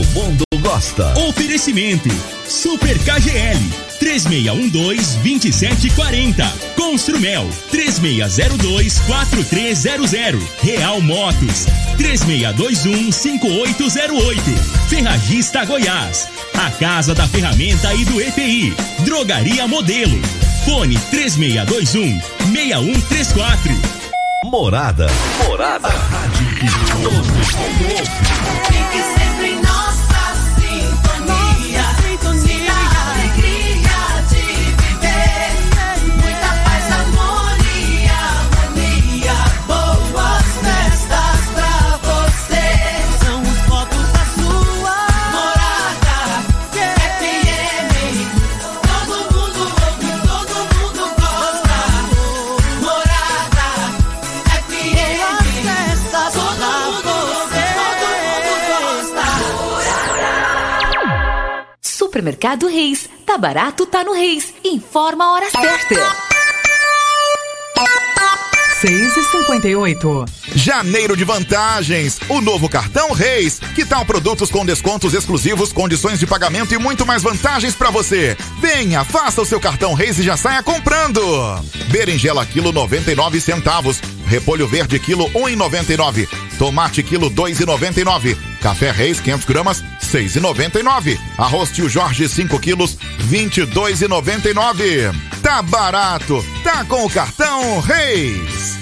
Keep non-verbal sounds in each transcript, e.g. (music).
Todo mundo gosta. Oferecimento: Super KGL 3612-2740. Construmel 3602-4300. Real Motos 3621-5808. Ferragista Goiás. A Casa da Ferramenta e do EPI. Drogaria Modelo. Fone 3621-6134. Morada. Morada. A rádio que sempre Supermercado Reis. Tá barato, tá no Reis. Informa a hora certa. 6 e 58 Janeiro de vantagens. O novo cartão Reis. Que tal produtos com descontos exclusivos, condições de pagamento e muito mais vantagens para você? Venha, faça o seu cartão Reis e já saia comprando. Berinjela quilo 99 centavos. Repolho verde quilo 1,99. Tomate quilo 2,99. Café Reis 500 gramas 6,99. Arroz Tio Jorge 5 quilos 22,99. Tá barato. Tá com o cartão Reis.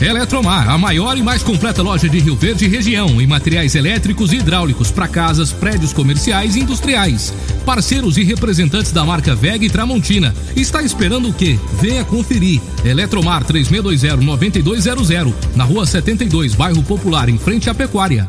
Eletromar, a maior e mais completa loja de Rio Verde e região em materiais elétricos e hidráulicos para casas, prédios comerciais e industriais. Parceiros e representantes da marca VEG e Tramontina. Está esperando o quê? Venha conferir. Eletromar 3620-9200, na rua 72, bairro Popular, em frente à Pecuária.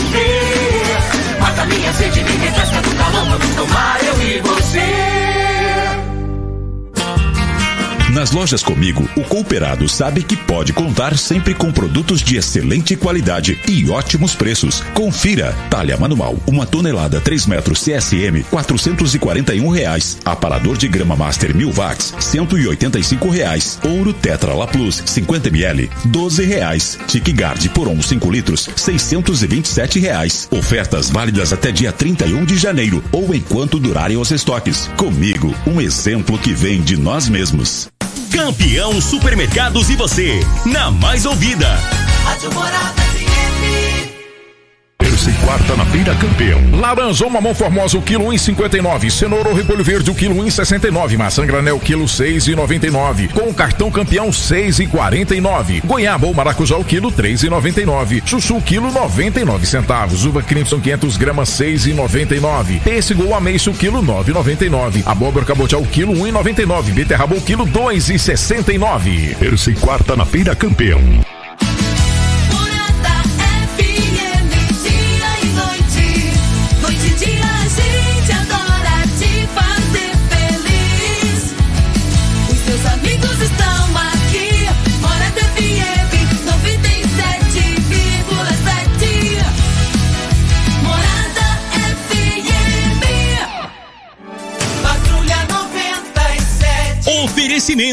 Mata minha sede, me refresca do calor. Vamos tomar eu e você. Nas lojas Comigo, o cooperado sabe que pode contar sempre com produtos de excelente qualidade e ótimos preços. Confira. Talha manual, uma tonelada 3 metros CSM, 441 reais. Aparador de grama Master 1000 watts, 185 reais. Ouro Tetra La Plus, 50 ml, 12 reais. Tic Guard por 1 5 litros, 627 reais. Ofertas válidas até dia 31 de janeiro ou enquanto durarem os estoques. Comigo, um exemplo que vem de nós mesmos. Campeão Supermercados e você, na mais ouvida. Rádio Morada. Terça e quarta na Feira Campeão. Laranja ou mamão formosa, o quilo 1,59. Cenoura ou repolho verde, o quilo 1,69. Maçã granel, quilo 6,99. Com o cartão campeão, 6,49. Goiaba ou maracujá, o quilo 3,99. Chuchu, quilo 99 centavos. Uva Crimson, 500 gramas, 6,99. Pêssego ou ameixa, o quilo 9,99. Abóbora cabotiá, o quilo 1,99. Beterraba, o quilo 2,69. Terça e quarta na Feira Campeão.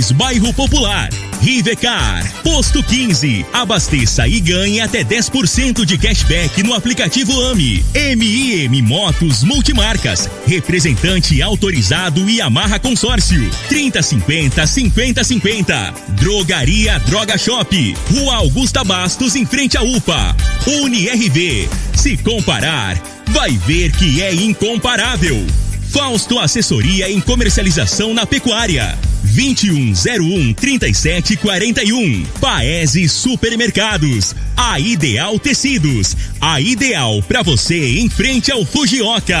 32, Bairro Popular. Rivecar, Posto 15. Abasteça e ganhe até 10% de cashback no aplicativo AMI. MIM Motos Multimarcas. Representante autorizado e amarra consórcio. 3050 5050. Drogaria Droga Shop. Rua Augusta Bastos, em frente à UPA. UniRV. Se comparar, vai ver que é incomparável. Fausto Assessoria em Comercialização na Pecuária. 2101 3741. Paese Supermercados. A Ideal Tecidos. A ideal para você em frente ao Fujioka.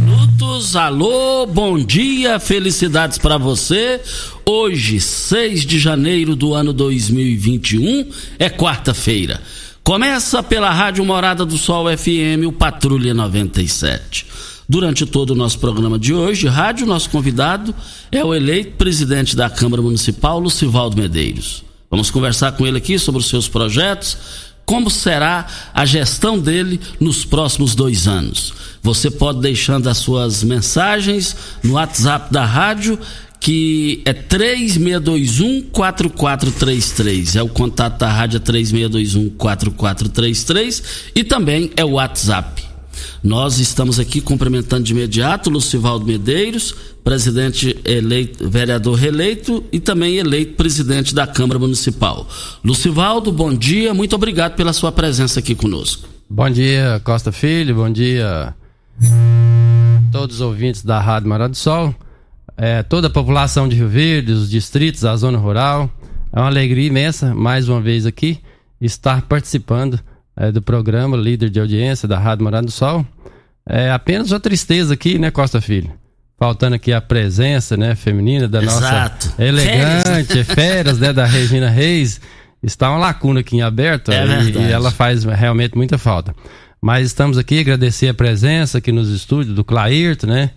Alô, bom dia, felicidades para você. Hoje, 6 de janeiro do ano 2021, é quarta-feira. Começa pela Rádio Morada do Sol FM, o Patrulha 97. Durante todo o nosso programa de hoje, rádio, nosso convidado é o eleito presidente da Câmara Municipal, Lucivaldo Medeiros. Vamos conversar com ele aqui sobre os seus projetos, como será a gestão dele nos próximos dois anos. Você pode deixando as suas mensagens no WhatsApp da rádio, que é 3621-4433. É o contato da rádio é 3621-4433 e também é o WhatsApp. Nós estamos aqui cumprimentando de imediato Lucivaldo Medeiros, presidente eleito, vereador reeleito e também eleito presidente da Câmara Municipal. Lucivaldo, bom dia, muito obrigado pela sua presença aqui conosco. Bom dia, Costa Filho, bom dia todos os ouvintes da Rádio Mará do Sol, é, toda a população de Rio Verde, os distritos, a zona rural. É uma alegria imensa, mais uma vez aqui, estar participando é, do programa Líder de Audiência da Rádio Morada do Sol. É apenas uma tristeza aqui, né, Costa Filho? Faltando aqui a presença, né, feminina da Exato. nossa elegante, férias, né, da Regina Reis. (laughs) Está uma lacuna aqui em aberto É e- e, ela faz realmente muita falta. Mas estamos aqui agradecer a presença aqui nos estúdios do Clairto, né?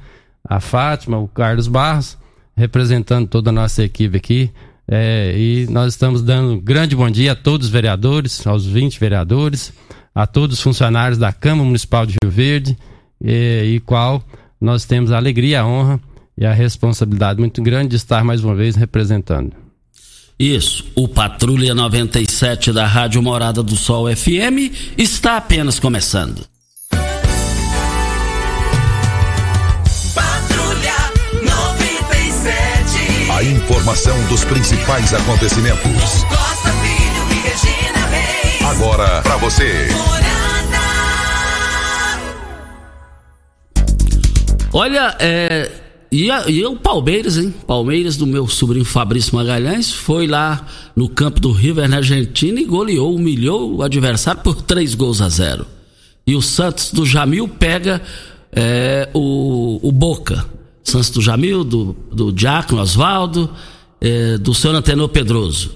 A Fátima, o Carlos Barros, representando toda a nossa equipe aqui. É, e nós estamos dando um grande bom dia a todos os vereadores, aos 20 vereadores, a todos os funcionários da Câmara Municipal de Rio Verde, e, e qual nós temos a alegria, a honra e a responsabilidade muito grande de estar mais uma vez representando. Isso, o Patrulha 97 da Rádio Morada do Sol FM está apenas começando. Patrulha 97. A informação dos principais acontecimentos. Costa Filho e Regina Reis. Agora pra você. Olha, é, e, a- e o Palmeiras, hein? Palmeiras do meu sobrinho Fabrício Magalhães foi lá no campo do River, na Argentina, e goleou, humilhou o adversário por três gols a zero. E o Santos do Jamil pega é, o, o Boca. Santos do Jamil, do, do Diácono Osvaldo, é, do seu Antenor Pedroso.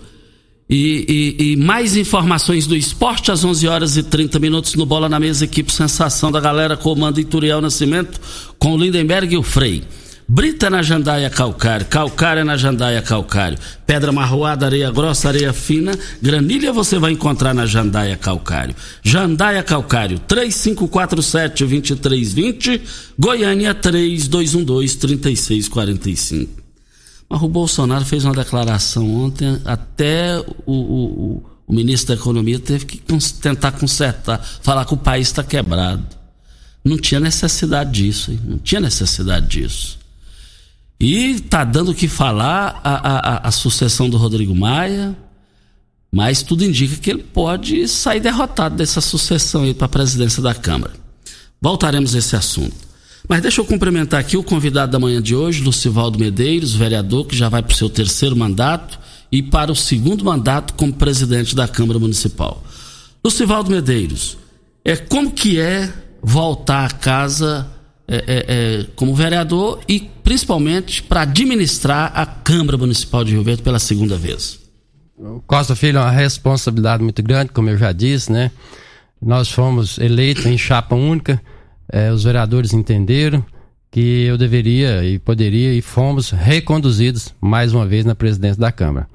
E, e- e mais informações do esporte às 11 horas e 30 minutos no Bola na Mesa, equipe Sensação da Galera, comando Ituriel Nascimento, com o Lindenberg e o Frei. Brita na Jandaia Calcário, Calcária na Jandaia Calcário, Pedra Marroada, Areia Grossa, Areia Fina, Granilha você vai encontrar na Jandaia Calcário. Jandaia Calcário, 3547-2320, Goiânia 3212-3645. Mas o Bolsonaro fez uma declaração ontem, até o, o- o- ministro da Economia teve que tentar consertar, falar que o país está quebrado. Não tinha necessidade disso, hein? não tinha necessidade disso. E está dando o que falar a, a- a- sucessão do Rodrigo Maia, mas tudo indica que ele pode sair derrotado dessa sucessão aí para a presidência da Câmara. Voltaremos a esse assunto. Mas deixa eu cumprimentar aqui o convidado da manhã de hoje, Lucivaldo Medeiros, vereador que já vai para o seu terceiro mandato e para o segundo mandato como presidente da Câmara Municipal. Lucivaldo Medeiros, é como que é voltar a casa é, é, é, como vereador e principalmente para administrar a Câmara Municipal de Rio Verde pela segunda vez? Costa Filho é uma responsabilidade muito grande, como eu já disse, né? Nós fomos eleitos em chapa única, eh, os vereadores entenderam que eu deveria e poderia e fomos reconduzidos mais uma vez na presidência da Câmara.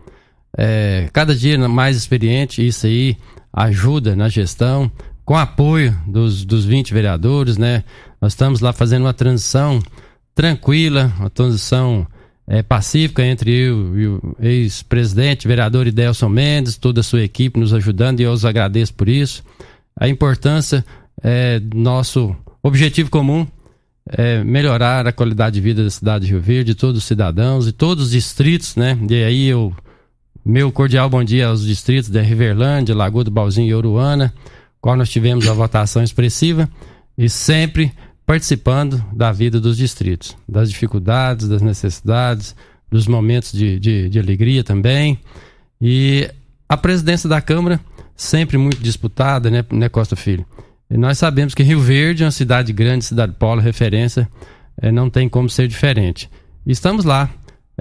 Eh, cada dia mais experiente, isso aí ajuda na gestão, com apoio dos, dos 20 vereadores, né? Nós estamos lá fazendo uma transição tranquila, uma transição é, pacífica entre eu e o ex-presidente, vereador Idelson Mendes, toda a sua equipe nos ajudando e eu os agradeço por isso. A importância é nosso objetivo comum é melhorar a qualidade de vida da cidade de Rio Verde, de todos os cidadãos e todos os distritos, né? E aí eu meu cordial bom dia aos distritos de Riverlândia, Lagoa do Balzinho e Oruana, qual nós tivemos a votação expressiva e sempre participando da vida dos distritos, das dificuldades, das necessidades, dos momentos de, de, de alegria também. E a presidência da Câmara sempre muito disputada, né, né Costa Filho? E nós sabemos que Rio Verde é uma cidade grande, cidade polo, referência, é, não tem como ser diferente. Estamos lá,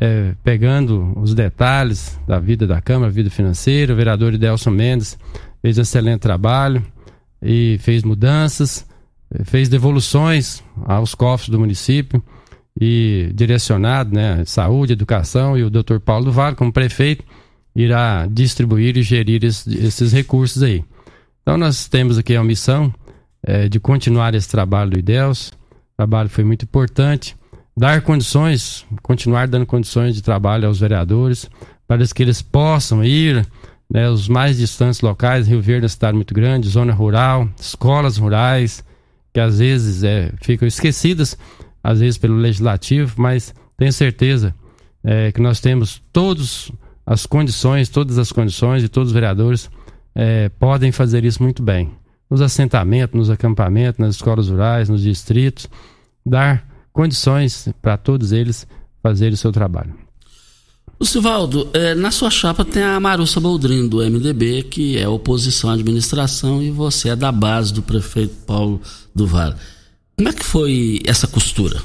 é, pegando os detalhes da vida da Câmara, vida financeira. O vereador Idelson Mendes fez um excelente trabalho e fez mudanças fez devoluções aos cofres do município e direcionado, né, saúde, educação e o Dr. Paulo do Vale, como prefeito, irá distribuir e gerir esses recursos aí. Então nós temos aqui a missão é, de continuar esse trabalho do IDELS, o trabalho foi muito importante, dar condições, continuar dando condições de trabalho aos vereadores, para que eles possam ir né, os mais distantes locais, Rio Verde é uma cidade muito grande, zona rural, escolas rurais, que às vezes é, ficam esquecidas, às vezes pelo legislativo, mas tenho certeza é, que nós temos todas as condições, todas as condições e todos os vereadores é, podem fazer isso muito bem. Nos assentamentos, nos acampamentos, nas escolas rurais, nos distritos, dar condições para todos eles fazerem o seu trabalho. O é, na sua chapa tem a Marussa Boldrin, do MDB, que é oposição à administração, e você é da base do prefeito Paulo do Vale. Como é que foi essa costura?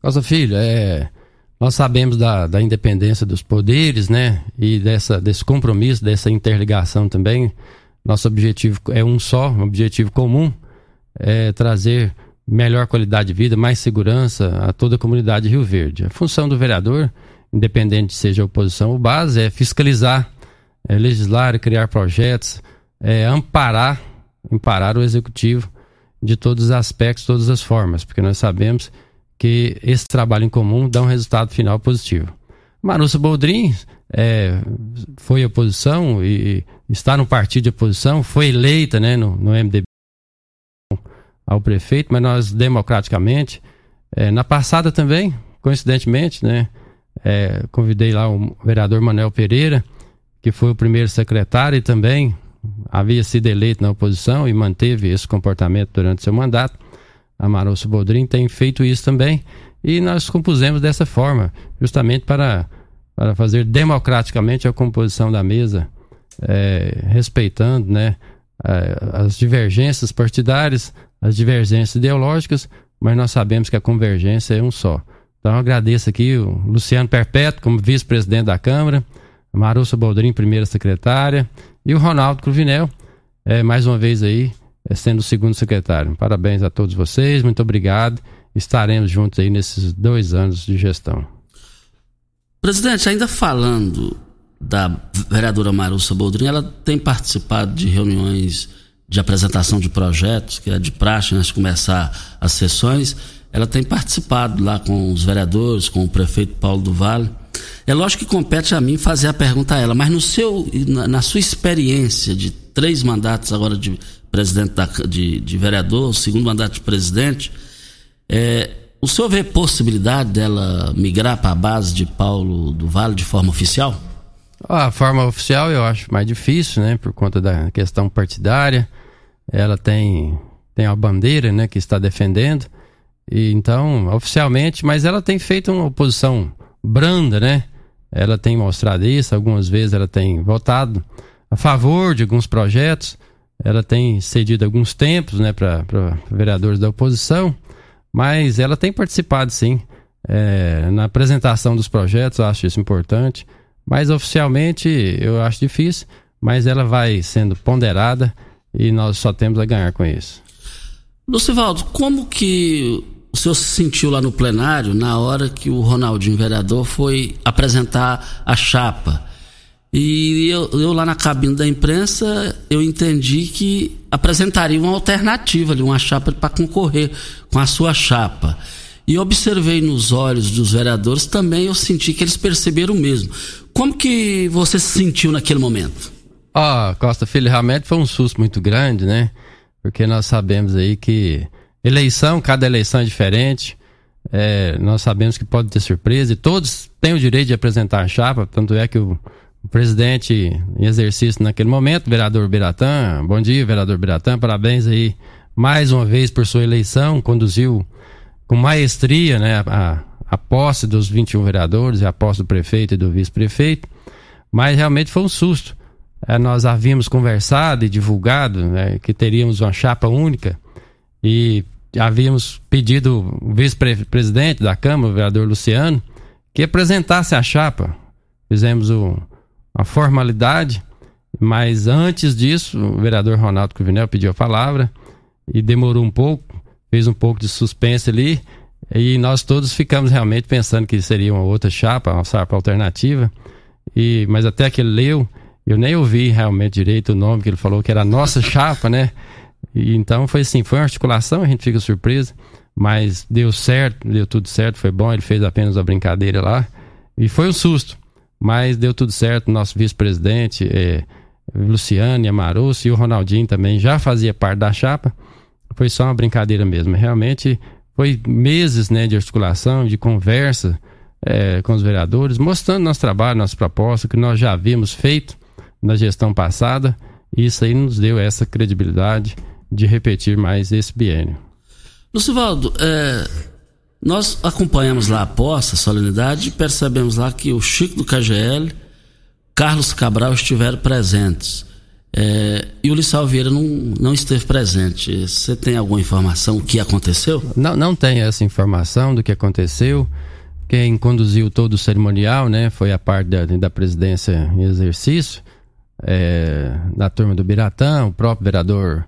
Nossa filho, é, nós sabemos da, da independência dos poderes, né? E dessa, desse compromisso, dessa interligação também. Nosso objetivo é um só, um objetivo comum, é trazer melhor qualidade de vida, mais segurança a toda a comunidade de Rio Verde. A função do vereador independente seja oposição ou base, é fiscalizar, é legislar, criar projetos, é amparar, amparar o executivo de todos os aspectos, todas as formas, porque nós sabemos que esse trabalho em comum dá um resultado final positivo. Marussa Boldrin é, foi oposição e está no partido de oposição, foi eleita né, no, no MDB ao prefeito, mas nós democraticamente, é, na passada também, coincidentemente, né, é, convidei lá o vereador Manuel Pereira, que foi o primeiro secretário e também havia sido eleito na oposição e manteve esse comportamento durante seu mandato. A Bodrin tem feito isso também e nós compusemos dessa forma, justamente para, para fazer democraticamente a composição da mesa, é, respeitando né, as divergências partidárias, as divergências ideológicas, mas nós sabemos que a convergência é um só. Então agradeço aqui o Luciano Perpétuo como vice-presidente da Câmara, a Marussa Boldrin, primeira secretária, e o Ronaldo Cruvinel, é, mais uma vez aí, é, sendo o segundo secretário. Parabéns a todos vocês, muito obrigado. Estaremos juntos aí nesses dois anos de gestão. Presidente, ainda falando da vereadora Marussa Boldrin, ela tem participado de reuniões de apresentação de projetos, que é de praxe, antes de começar as sessões ela tem participado lá com os vereadores, com o prefeito Paulo do Vale. É lógico que compete a mim fazer a pergunta a ela, mas no seu, na, na sua experiência de três mandatos agora de presidente da, de, de vereador, segundo mandato de presidente, é, o senhor vê possibilidade dela migrar para a base de Paulo do Vale de forma oficial? A forma oficial eu acho mais difícil, né, por conta da questão partidária. Ela tem tem a bandeira, né, que está defendendo. E, então, oficialmente, mas ela tem feito uma oposição branda, né? Ela tem mostrado isso, algumas vezes ela tem votado a favor de alguns projetos, ela tem cedido alguns tempos, né, para vereadores da oposição, Mas ela tem participado sim é, na apresentação dos projetos, acho isso importante. Mas oficialmente eu acho difícil, mas ela vai sendo ponderada e nós só temos a ganhar com isso. Lucivaldo, como que o senhor se sentiu lá no plenário na hora que o Ronaldinho, vereador, foi apresentar a chapa? E eu, eu lá na cabine da imprensa, eu entendi que apresentaria uma alternativa ali, uma chapa para concorrer com a sua chapa. E observei nos olhos dos vereadores também, eu senti que eles perceberam mesmo. Como que você se sentiu naquele momento? Oh, Costa Filho, realmente foi um susto muito grande, né? Porque nós sabemos aí que eleição, cada eleição é diferente. É, nós sabemos que pode ter surpresa e todos têm o direito de apresentar a chapa, tanto é que o, o presidente em exercício naquele momento, vereador Biratã, bom dia, vereador Biratã, parabéns aí mais uma vez por sua eleição, conduziu com maestria né, a, a posse dos 21 vereadores a posse do prefeito e do vice-prefeito, mas realmente foi um susto. É, nós havíamos conversado e divulgado né, que teríamos uma chapa única e havíamos pedido o vice-presidente da Câmara, o vereador Luciano, que apresentasse a chapa. Fizemos o, a formalidade, mas antes disso, o vereador Ronaldo Cruvinel pediu a palavra e demorou um pouco, fez um pouco de suspense ali, e nós todos ficamos realmente pensando que seria uma outra chapa, uma chapa alternativa, e, mas até que ele leu, eu nem ouvi realmente direito o nome que ele falou, que era a nossa (laughs) chapa, né? E, então foi assim, foi uma articulação, a gente fica surpreso, mas deu certo, deu tudo certo, foi bom, ele fez apenas a brincadeira lá, e foi um susto, mas deu tudo certo, nosso vice-presidente, é, Luciane, Amarusso e o Ronaldinho também já fazia parte da chapa, foi só uma brincadeira mesmo, realmente foi meses né, de articulação, de conversa é, com os vereadores, mostrando nosso trabalho, nossa proposta, que nós já havíamos feito na gestão passada, e isso aí nos deu essa credibilidade de repetir mais esse biênio. Lucivaldo, é, nós acompanhamos lá a posse, a solenidade, e percebemos lá que o Chico do KGL, Carlos Cabral estiveram presentes. É, e o Lissau Vieira não, não esteve presente. Você tem alguma informação do que aconteceu? Não, não tem essa informação do que aconteceu. Quem conduziu todo o cerimonial né, foi a parte da, da presidência em exercício, é, da turma do Biratã, o próprio vereador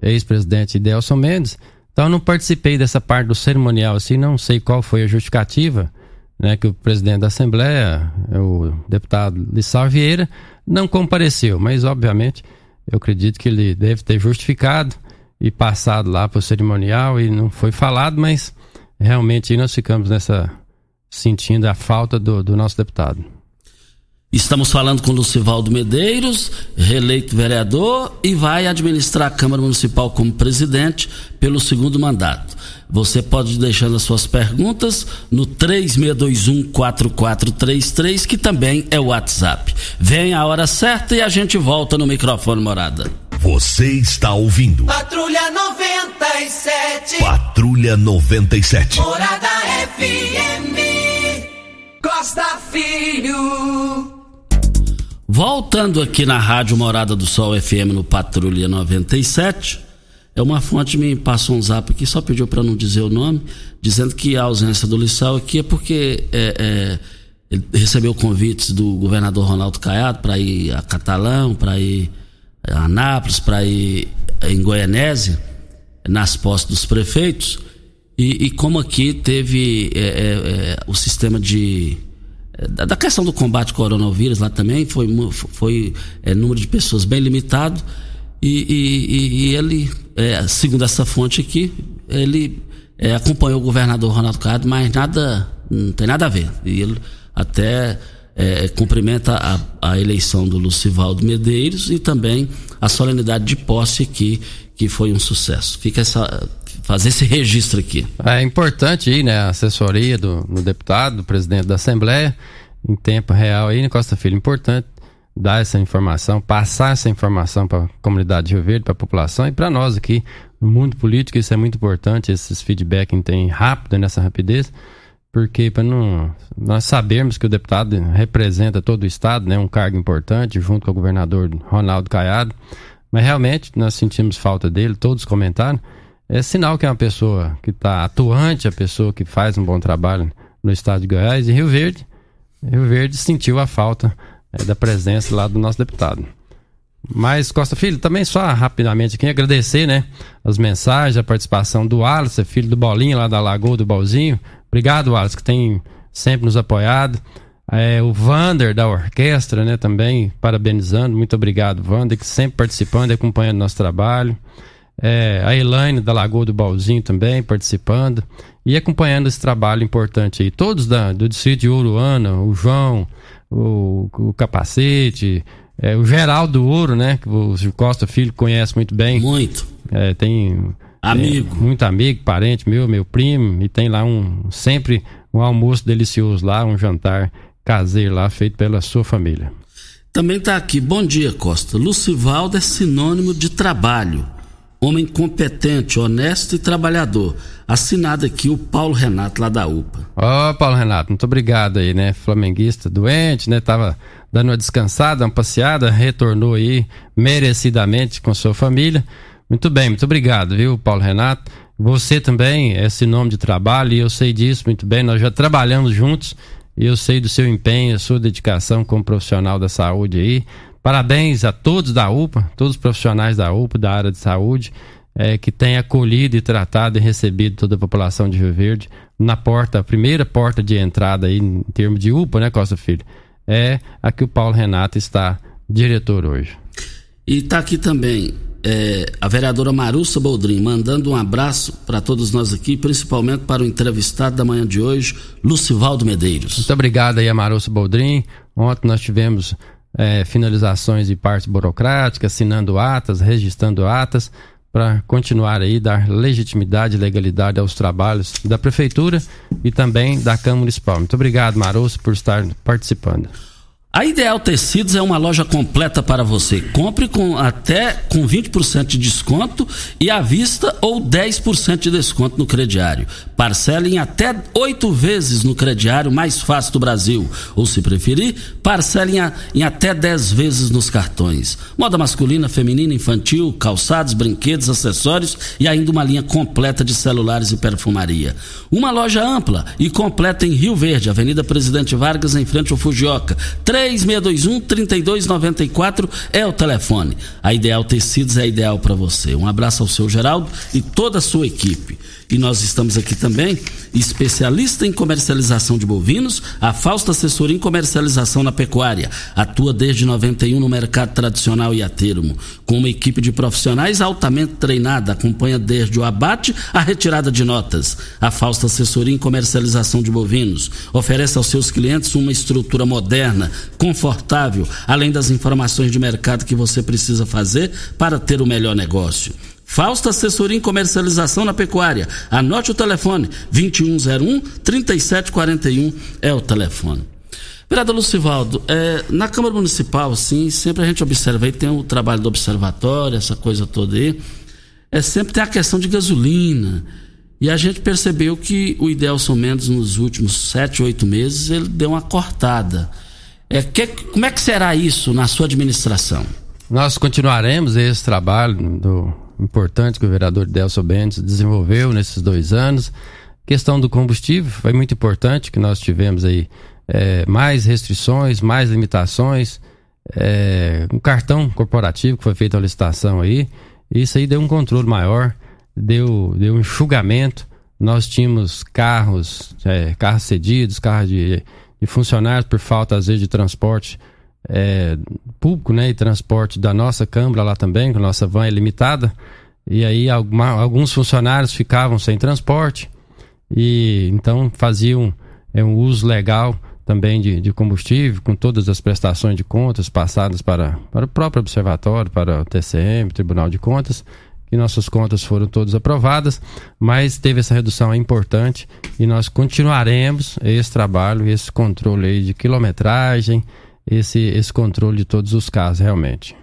ex-presidente Delson Mendes. Então não participei dessa parte do cerimonial, assim, não sei qual foi a justificativa, né, que o presidente da Assembleia, o deputado Lissau Vieira, não compareceu, mas obviamente eu acredito que ele deve ter justificado e passado lá para o cerimonial e não foi falado, mas realmente nós ficamos nessa sentindo a falta do, do nosso deputado. Estamos falando com Lucivaldo Medeiros, reeleito vereador e vai administrar a Câmara Municipal como presidente pelo segundo mandato. Você pode ir deixando as suas perguntas no 36214433, que também é o WhatsApp. Vem a hora certa e a gente volta no microfone morada. Você está ouvindo. Patrulha 97. Patrulha 97. Morada FM. Costa Filho. Voltando aqui na Rádio Morada do Sol FM no Patrulha 97, é uma fonte me passou um zap aqui, só pediu para não dizer o nome, dizendo que a ausência do Lissau aqui é porque é, é, ele recebeu convites do governador Ronaldo Caiado para ir a Catalão, para ir a Anápolis, para ir em Goianésia, nas posses dos prefeitos, e, e como aqui teve é, é, é o sistema de da questão do combate ao coronavírus lá também foi, foi é, número de pessoas bem limitado. E, e, e ele, é, segundo essa fonte aqui, ele é, acompanhou o governador Ronaldo Caiado, mas nada, não tem nada a ver. E ele até é, cumprimenta a, a, eleição do Lucivaldo Medeiros e também a solenidade de posse aqui, que foi um sucesso. Fica essa fazer esse registro aqui. É importante aí, né, a assessoria do, do deputado, do presidente da Assembleia, em tempo real aí, né, Costa Filho, importante dar essa informação, passar essa informação para a comunidade de Rio Verde, para a população e para nós aqui no mundo político, isso é muito importante, esses feedback tem rápido nessa rapidez, porque para não nós sabermos que o deputado representa todo o estado, né, um cargo importante junto com o governador Ronaldo Caiado, mas realmente nós sentimos falta dele, todos comentaram é sinal que é uma pessoa que está atuante, a pessoa que faz um bom trabalho no estado de Goiás e Rio Verde. Rio Verde sentiu a falta é, da presença lá do nosso deputado. Mas, Costa Filho, também só rapidamente aqui agradecer, né? As mensagens, a participação do Wallace, filho do Bolinho lá da Lagoa do Balzinho. Obrigado, Wallace, que tem sempre nos apoiado. É, o Vander da orquestra, né, também parabenizando. Muito obrigado, Vander, que sempre participando e acompanhando nosso trabalho. É, a Elaine da Lagoa do Balzinho também participando e acompanhando esse trabalho importante aí. Todos da, do distrito de Uruana, o João, o, o Capacete, é, o Geraldo Ouro, né? Que o Costa Filho conhece muito bem. Muito. É, tem. Amigo. É, muito amigo, parente meu, meu primo. E tem lá um. Sempre um almoço delicioso lá, um jantar caseiro lá, feito pela sua família. Também está aqui. Bom dia, Costa. Lucivaldo é sinônimo de trabalho. Homem competente, honesto e trabalhador. Assinado aqui o Paulo Renato, lá da UPA. Ó, oh, Paulo Renato, muito obrigado aí, né? Flamenguista doente, né? Tava dando uma descansada, uma passeada, retornou aí merecidamente com sua família. Muito bem, muito obrigado, viu, Paulo Renato? Você também esse nome de trabalho e eu sei disso muito bem. Nós já trabalhamos juntos e eu sei do seu empenho, a sua dedicação como profissional da saúde aí. Parabéns a todos da UPA, todos os profissionais da UPA, da área de saúde, é, que têm acolhido e tratado e recebido toda a população de Rio Verde na porta, a primeira porta de entrada aí em termos de UPA, né, Costa Filho? É a que o Paulo Renato está diretor hoje. E está aqui também é, a vereadora Marussa Boldrin, mandando um abraço para todos nós aqui, principalmente para o entrevistado da manhã de hoje, Lucivaldo Medeiros. Muito obrigado aí a Marussa Boldrin. Ontem nós tivemos é, finalizações de partes burocráticas, assinando atas, registrando atas, para continuar aí, dar legitimidade e legalidade aos trabalhos da Prefeitura e também da Câmara Municipal. Muito obrigado, Maroso, por estar participando. A Ideal Tecidos é uma loja completa para você. Compre com até com 20% de desconto e à vista ou 10% de desconto no crediário. Parcele em até oito vezes no crediário mais fácil do Brasil. Ou se preferir, parcele em, em até 10 vezes nos cartões. Moda masculina, feminina, infantil, calçados, brinquedos, acessórios e ainda uma linha completa de celulares e perfumaria. Uma loja ampla e completa em Rio Verde, Avenida Presidente Vargas, em frente ao Fujioka. 3621 3294 é o telefone. A Ideal Tecidos é ideal para você. Um abraço ao seu Geraldo e toda a sua equipe. E nós estamos aqui também, especialista em comercialização de bovinos, a Fausta Assessoria em Comercialização na Pecuária. Atua desde 91 no mercado tradicional e a termo. Com uma equipe de profissionais altamente treinada, acompanha desde o abate à retirada de notas. A Fausta Assessoria em Comercialização de Bovinos oferece aos seus clientes uma estrutura moderna, confortável, além das informações de mercado que você precisa fazer para ter o melhor negócio. Fausta Assessoria em Comercialização na Pecuária. Anote o telefone: 2101 3741 é o telefone. Vereador Lucivaldo, é, na Câmara Municipal, assim, sempre a gente observa aí, tem o trabalho do observatório, essa coisa toda aí. É, sempre tem a questão de gasolina. E a gente percebeu que o Idelson Mendes, nos últimos sete, oito meses, ele deu uma cortada. É, que, como é que será isso na sua administração? Nós continuaremos esse trabalho do importante que o vereador Delso Bentes desenvolveu nesses dois anos. Questão do combustível foi muito importante que nós tivemos aí é, mais restrições, mais limitações, é, um cartão corporativo que foi feito a licitação aí. Isso aí deu um controle maior, deu, deu um enxugamento. Nós tínhamos carros, é, carros cedidos, carros de, de funcionários por falta às vezes de transporte é, público, né, e transporte da nossa Câmara lá também, que a nossa van é limitada, e aí alguma, alguns funcionários ficavam sem transporte, e então faziam é, um uso legal também de, de combustível, com todas as prestações de contas passadas para, para o próprio observatório, para o TCM, Tribunal de Contas, que nossas contas foram todas aprovadas, mas teve essa redução importante e nós continuaremos esse trabalho, esse controle de quilometragem, esse, esse controle de todos os casos, realmente.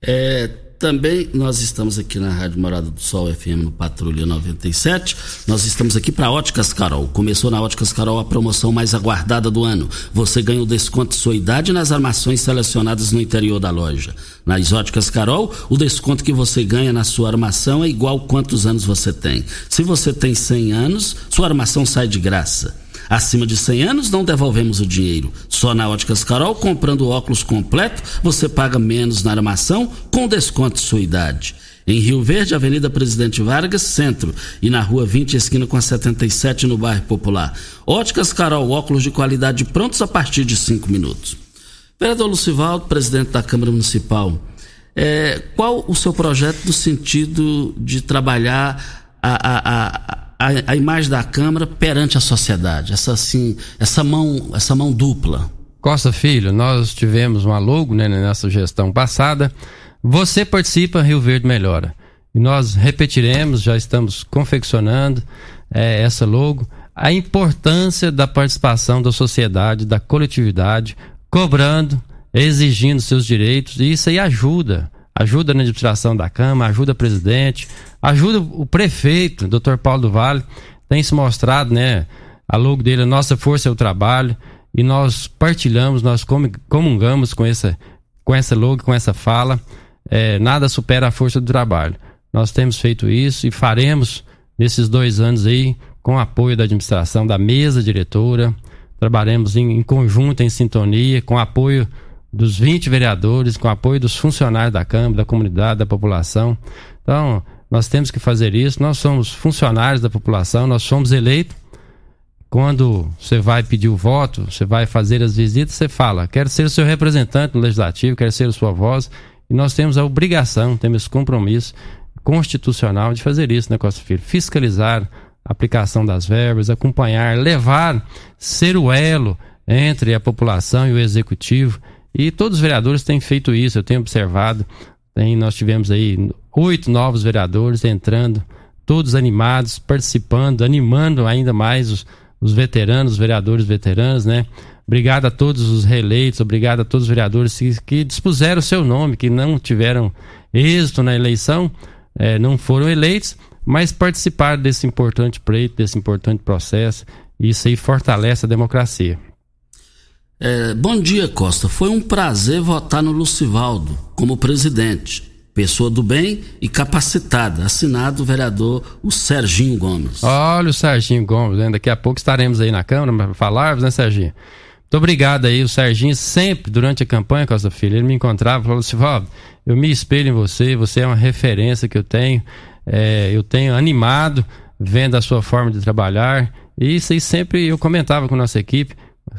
É, também nós estamos aqui na Rádio Morada do Sol FM no Patrulha 97. Nós estamos aqui para Óticas Carol. Começou na Óticas Carol a promoção mais aguardada do ano. Você ganha o desconto de sua idade nas armações selecionadas no interior da loja. Nas Óticas Carol, o desconto que você ganha na sua armação é igual quantos anos você tem. Se você tem 100 anos, sua armação sai de graça. Acima de 100 anos, não devolvemos o dinheiro. Só na Óticas Carol, comprando óculos completo, você paga menos na armação com desconto de sua idade. Em Rio Verde, Avenida Presidente Vargas, Centro, e na Rua 20, esquina com a 77, no bairro Popular. Óticas Carol, óculos de qualidade prontos a partir de 5 minutos. Vereador Lucivaldo, presidente da Câmara Municipal, é, qual o seu projeto no sentido de trabalhar a, a, a a, a, imagem da Câmara perante a sociedade, essa assim, essa mão, essa mão dupla. Costa Filho, nós tivemos uma logo né, nessa gestão passada. Você participa, Rio Verde melhora. E nós repetiremos, já estamos confeccionando é, essa logo. A importância da participação da sociedade, da coletividade, cobrando, exigindo seus direitos, e isso aí ajuda ajuda na administração da Câmara, ajuda o presidente, ajuda o prefeito, Dr. Paulo do Vale, tem se mostrado, né? A logo dele, a nossa força é o trabalho, e nós partilhamos, nós comungamos com essa, com essa logo, com essa fala. É, nada supera a força do trabalho. Nós temos feito isso e faremos nesses dois anos aí, com o apoio da administração, da mesa diretora. Trabalhamos em, em conjunto, em sintonia, com apoio dos 20 vereadores, com apoio dos funcionários da Câmara, da comunidade, da população. Então, nós temos que fazer isso. Nós somos funcionários da população, nós somos eleitos. Quando você vai pedir o voto, você vai fazer as visitas, você fala: quero ser o seu representante no legislativo, quero ser a sua voz. E nós temos a obrigação, temos compromisso constitucional de fazer isso, né, Costa Filho? Fiscalizar a aplicação das verbas, acompanhar, levar, ser o elo entre a população e o executivo e todos os vereadores têm feito isso, eu tenho observado. Tem, nós tivemos aí oito novos vereadores entrando, todos animados, participando, animando ainda mais os, os veteranos, os vereadores veteranos, né? Obrigado a todos os reeleitos, obrigado a todos os vereadores que, que dispuseram o seu nome, que não tiveram êxito na eleição, é, não foram eleitos, mas participaram desse importante pleito, desse importante processo. Isso aí fortalece a democracia. É, bom dia, Costa. Foi um prazer votar no Lucivaldo como presidente. Pessoa do bem e capacitada. Assinado o vereador o Serginho Gomes. Olha o Serginho Gomes, né? daqui a pouco estaremos aí na Câmara para falar, né, Serginho? Muito obrigado aí, o Serginho sempre, durante a campanha, Costa Filho, ele me encontrava e falou assim, Valdo, eu me espelho em você, você é uma referência que eu tenho, é, eu tenho animado vendo a sua forma de trabalhar, e isso aí sempre eu comentava com a nossa equipe,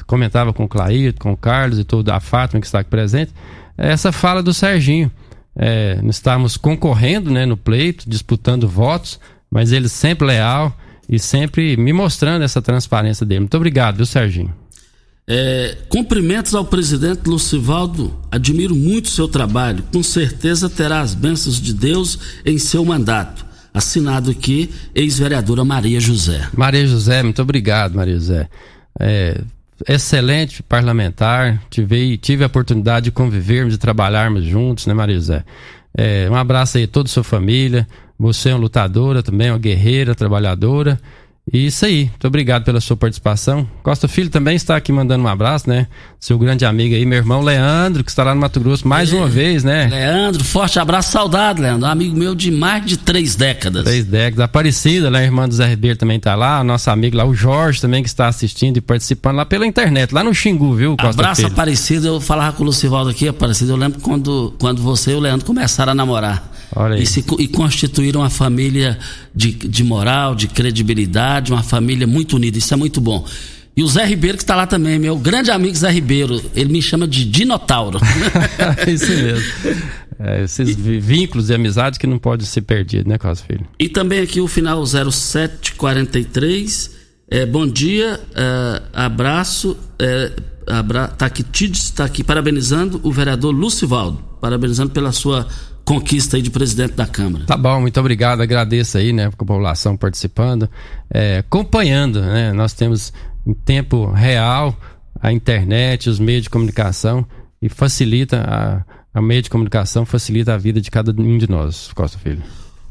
comentava com o Clair, com o Carlos e toda a Fátima que está aqui presente, essa fala do Serginho. É, nós estávamos concorrendo né, no pleito, disputando votos, mas ele sempre leal e sempre me mostrando essa transparência dele. Muito obrigado, viu, Serginho? É, cumprimentos ao presidente Lucivaldo. Admiro muito seu trabalho. Com certeza terá as bênçãos de Deus em seu mandato. Assinado aqui, ex-vereadora Maria José. Maria José, muito obrigado, Maria José. É, excelente parlamentar, tive, tive a oportunidade de convivermos, de trabalharmos juntos, né, Marisa? É, um abraço aí a toda a sua família. Você é uma lutadora também, uma guerreira, trabalhadora. Isso aí, muito obrigado pela sua participação. Costa Filho também está aqui mandando um abraço, né? Seu grande amigo aí, meu irmão Leandro, que está lá no Mato Grosso mais é, uma vez, né? Leandro, forte abraço, saudade, Leandro. Um amigo meu de mais de três décadas. Três décadas. Aparecida, né? A irmã do Zé Ribeiro também está lá. Nosso amigo lá, o Jorge também, que está assistindo e participando lá pela internet, lá no Xingu, viu, Costa Abraço, Filho? Aparecido. Eu falava com o Lucivaldo aqui, Aparecido. Eu lembro quando, quando você e o Leandro começaram a namorar. E, se, e constituíram uma família de, de moral, de credibilidade, uma família muito unida. Isso é muito bom. E o Zé Ribeiro, que está lá também, meu grande amigo Zé Ribeiro, ele me chama de Dinotauro. (laughs) Isso mesmo. É, esses e, vínculos de amizade que não podem ser perdidos, né, Carlos Filho? E também aqui o final 0743. É, bom dia, é, abraço. É, abra, tá aqui, Tides está aqui parabenizando o vereador Lucivaldo, parabenizando pela sua conquista aí de presidente da Câmara. Tá bom, muito obrigado, agradeço aí, né, a população participando, é, acompanhando, né, nós temos em tempo real a internet, os meios de comunicação e facilita a, a meio de comunicação, facilita a vida de cada um de nós, Costa Filho.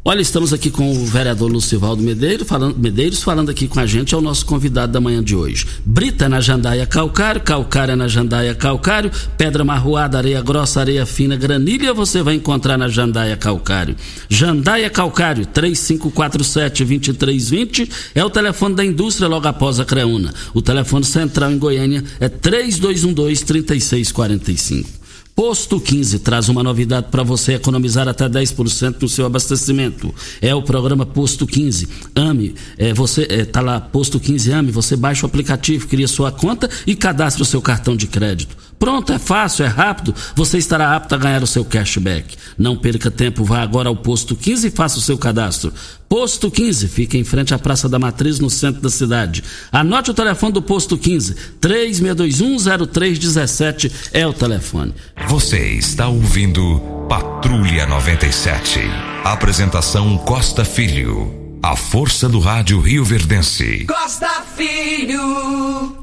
Olha, estamos aqui com o vereador Lucivaldo Medeiros falando, Medeiros, falando aqui com a gente, é o nosso convidado da manhã de hoje. Brita na Jandaia Calcário, Calcária na Jandaia Calcário, Pedra Marroada, Areia Grossa, Areia Fina, Granilha, você vai encontrar na Jandaia Calcário. Jandaia Calcário, 3547-2320, é o telefone da indústria logo após a Creuna. O telefone central em Goiânia é 3212-3645. Posto 15 traz uma novidade para você economizar até 10% no seu abastecimento. É o programa Posto 15. Ame, é, você é, tá lá Posto 15 Ame, você baixa o aplicativo, cria sua conta e cadastra o seu cartão de crédito. Pronto, é fácil, é rápido. Você estará apto a ganhar o seu cashback. Não perca tempo, vá agora ao posto 15 e faça o seu cadastro. Posto 15 fica em frente à Praça da Matriz, no centro da cidade. Anote o telefone do posto 15, 36210317 é o telefone. Você está ouvindo Patrulha 97. Apresentação Costa Filho. A força do rádio Rio Verdense. Costa Filho.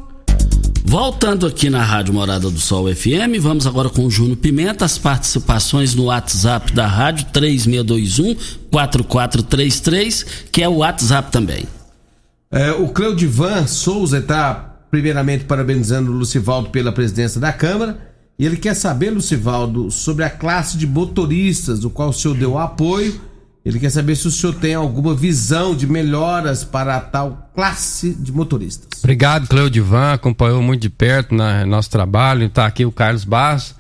Voltando aqui na Rádio Morada do Sol FM, vamos agora com o Júnior Pimenta, as participações no WhatsApp da rádio 3621 4433, que é o WhatsApp também. É, o Cleudivan Souza está primeiramente parabenizando o Lucivaldo pela presidência da Câmara e ele quer saber, Lucivaldo, sobre a classe de motoristas, do qual o senhor deu apoio ele quer saber se o senhor tem alguma visão de melhoras para a tal classe de motoristas. Obrigado, Cleodivan, acompanhou muito de perto na, nosso trabalho. Está aqui o Carlos Barros,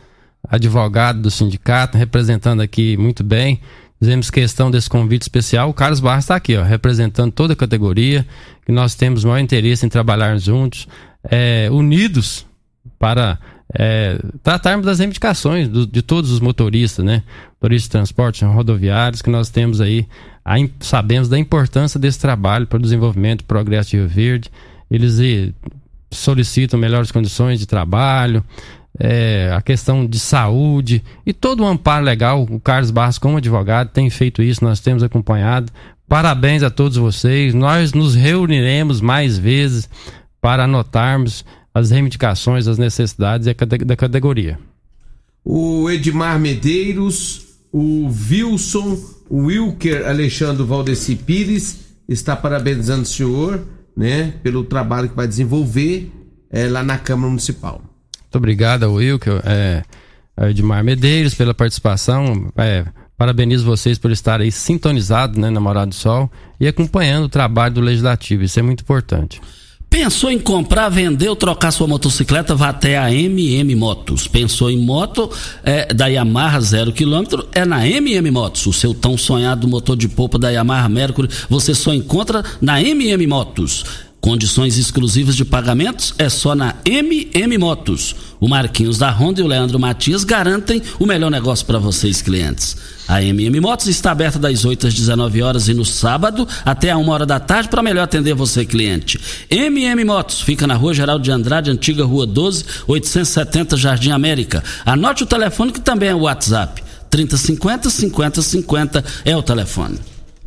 advogado do sindicato, representando aqui muito bem. Fizemos questão desse convite especial. O Carlos Barros está aqui, ó, representando toda a categoria, que nós temos maior interesse em trabalhar juntos, é, unidos para é, tratarmos das reivindicações do, de todos os motoristas, né? Motoristas de transportes rodoviários, que nós temos aí, a, sabemos da importância desse trabalho para o desenvolvimento e progresso de Rio Verde. Eles e, solicitam melhores condições de trabalho, é, a questão de saúde e todo o amparo legal. O Carlos Barros, como advogado, tem feito isso, nós temos acompanhado. Parabéns a todos vocês. Nós nos reuniremos mais vezes para anotarmos as reivindicações, as necessidades da categoria. O Edmar Medeiros, o Wilson, Wilker Alexandre Valdeci Pires está parabenizando o senhor, né, pelo trabalho que vai desenvolver é, lá na Câmara Municipal. Muito obrigado Wilker, é, Edmar Medeiros pela participação. É, parabenizo vocês por estarem aí sintonizados, né, na Morada do Sol e acompanhando o trabalho do Legislativo. Isso é muito importante. Pensou em comprar, vender ou trocar sua motocicleta? Vá até a MM Motos. Pensou em moto é, da Yamaha zero quilômetro? É na MM Motos. O seu tão sonhado motor de polpa da Yamaha Mercury você só encontra na MM Motos. Condições exclusivas de pagamentos é só na MM Motos. O Marquinhos da Honda e o Leandro Matias garantem o melhor negócio para vocês, clientes. A MM Motos está aberta das 8 às 19 horas e no sábado até a 1 hora da tarde para melhor atender você, cliente. MM Motos fica na Rua Geraldo de Andrade, antiga Rua 12, 870 Jardim América. Anote o telefone que também é o WhatsApp. 3050 5050 é o telefone.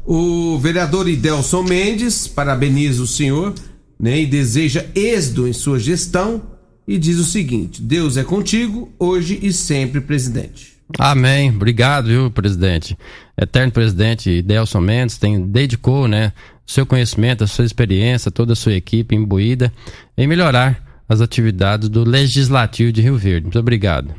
O vereador Idelson Mendes parabeniza o senhor né, e deseja êxito em sua gestão e diz o seguinte: Deus é contigo, hoje e sempre, presidente. Amém. Obrigado, viu, presidente. Eterno presidente Idelson Mendes tem, dedicou, né, seu conhecimento, a sua experiência, toda a sua equipe imbuída em melhorar as atividades do Legislativo de Rio Verde. Muito obrigado.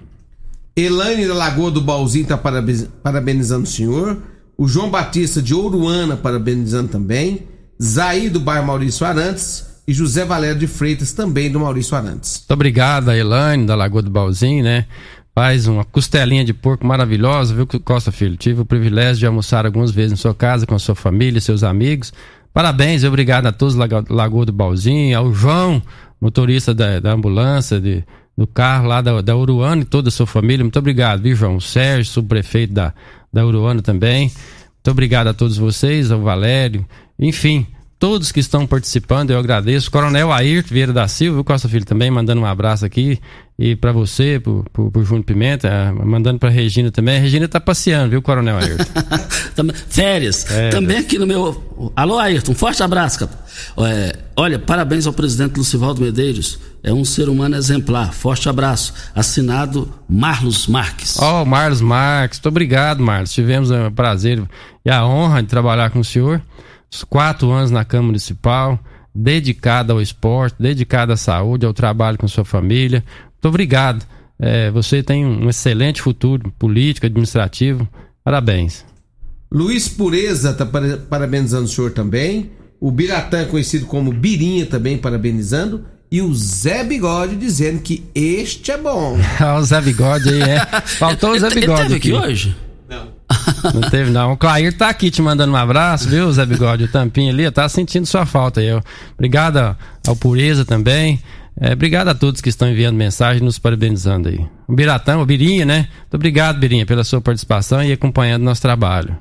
Elaine da Lagoa do Balzinho está parabenizando o senhor. O João Batista de Ouruana parabenizando também. Zaí do bairro Maurício Arantes e José Valério de Freitas também do Maurício Arantes. Muito obrigado a Elaine da Lagoa do Balzinho, né? Faz uma costelinha de porco maravilhosa, viu, Costa Filho? Tive o privilégio de almoçar algumas vezes em sua casa com a sua família, seus amigos. Parabéns obrigado a todos da Lagoa do Balzinho, ao João, motorista da, da ambulância, de, do carro lá da, da Uruana e toda a sua família. Muito obrigado, viu, João? O Sérgio, subprefeito da, da Uruana também. Muito obrigado a todos vocês, ao Valério, enfim, todos que estão participando, eu agradeço. Coronel Ayrton Vieira da Silva, o Costa Filho também, mandando um abraço aqui. E para você, pro, pro, pro Júnior Pimenta, mandando pra Regina também. A Regina tá passeando, viu, Coronel Ayrton? (laughs) Férias. É, Também aqui no meu. Alô, Ayrton, um forte abraço, cara. É, olha, parabéns ao presidente Lucivaldo Medeiros. É um ser humano exemplar. Forte abraço. Assinado Marlos Marques. Ó, o Marlos Marques, muito obrigado, Marlos. Tivemos o prazer e a honra de trabalhar com o senhor. Os quatro anos na Câmara Municipal, dedicado ao esporte, dedicado à saúde, ao trabalho com sua família. Muito obrigado. É, você tem um excelente futuro político, administrativo. Parabéns. Luiz Pureza está parabenizando o senhor também. O Biratã, conhecido como Birinha, também parabenizando. E o Zé Bigode dizendo que este é bom. Ó, (laughs) o Zé Bigode aí, é. Faltou o Zé Ele- ele Bigode teve aqui aqui. hoje? Não teve, não. O Clair tá aqui te mandando um abraço, viu, Zé Bigode? O tampinho ali, tá sentindo sua falta aí. Obrigado ao- Pureza também. É, obrigado a todos que estão enviando mensagem nos parabenizando aí. O Biratão, o Birinha, né? Muito obrigado, Birinha, pela sua participação e acompanhando nosso trabalho.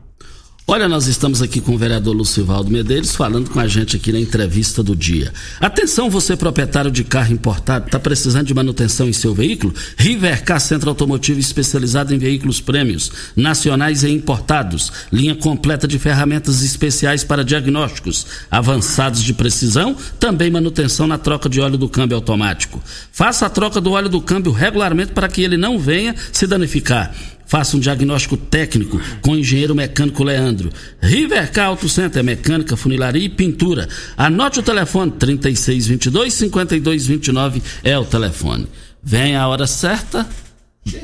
Olha, nós estamos aqui com o vereador Lucivaldo Medeiros falando com a gente aqui na entrevista do dia. Atenção, você proprietário de carro importado, está precisando de manutenção em seu veículo? Rivercar Centro Automotivo especializado em veículos prêmios, nacionais e importados. Linha completa de ferramentas especiais para diagnósticos avançados de precisão, também manutenção na troca de óleo do câmbio automático. Faça a troca do óleo do câmbio regularmente para que ele não venha se danificar. Faça um diagnóstico técnico com o engenheiro mecânico Leandro. Rivercar Auto Center, mecânica, funilaria e pintura. Anote o telefone 3622 5229 é o telefone. Vem a hora certa.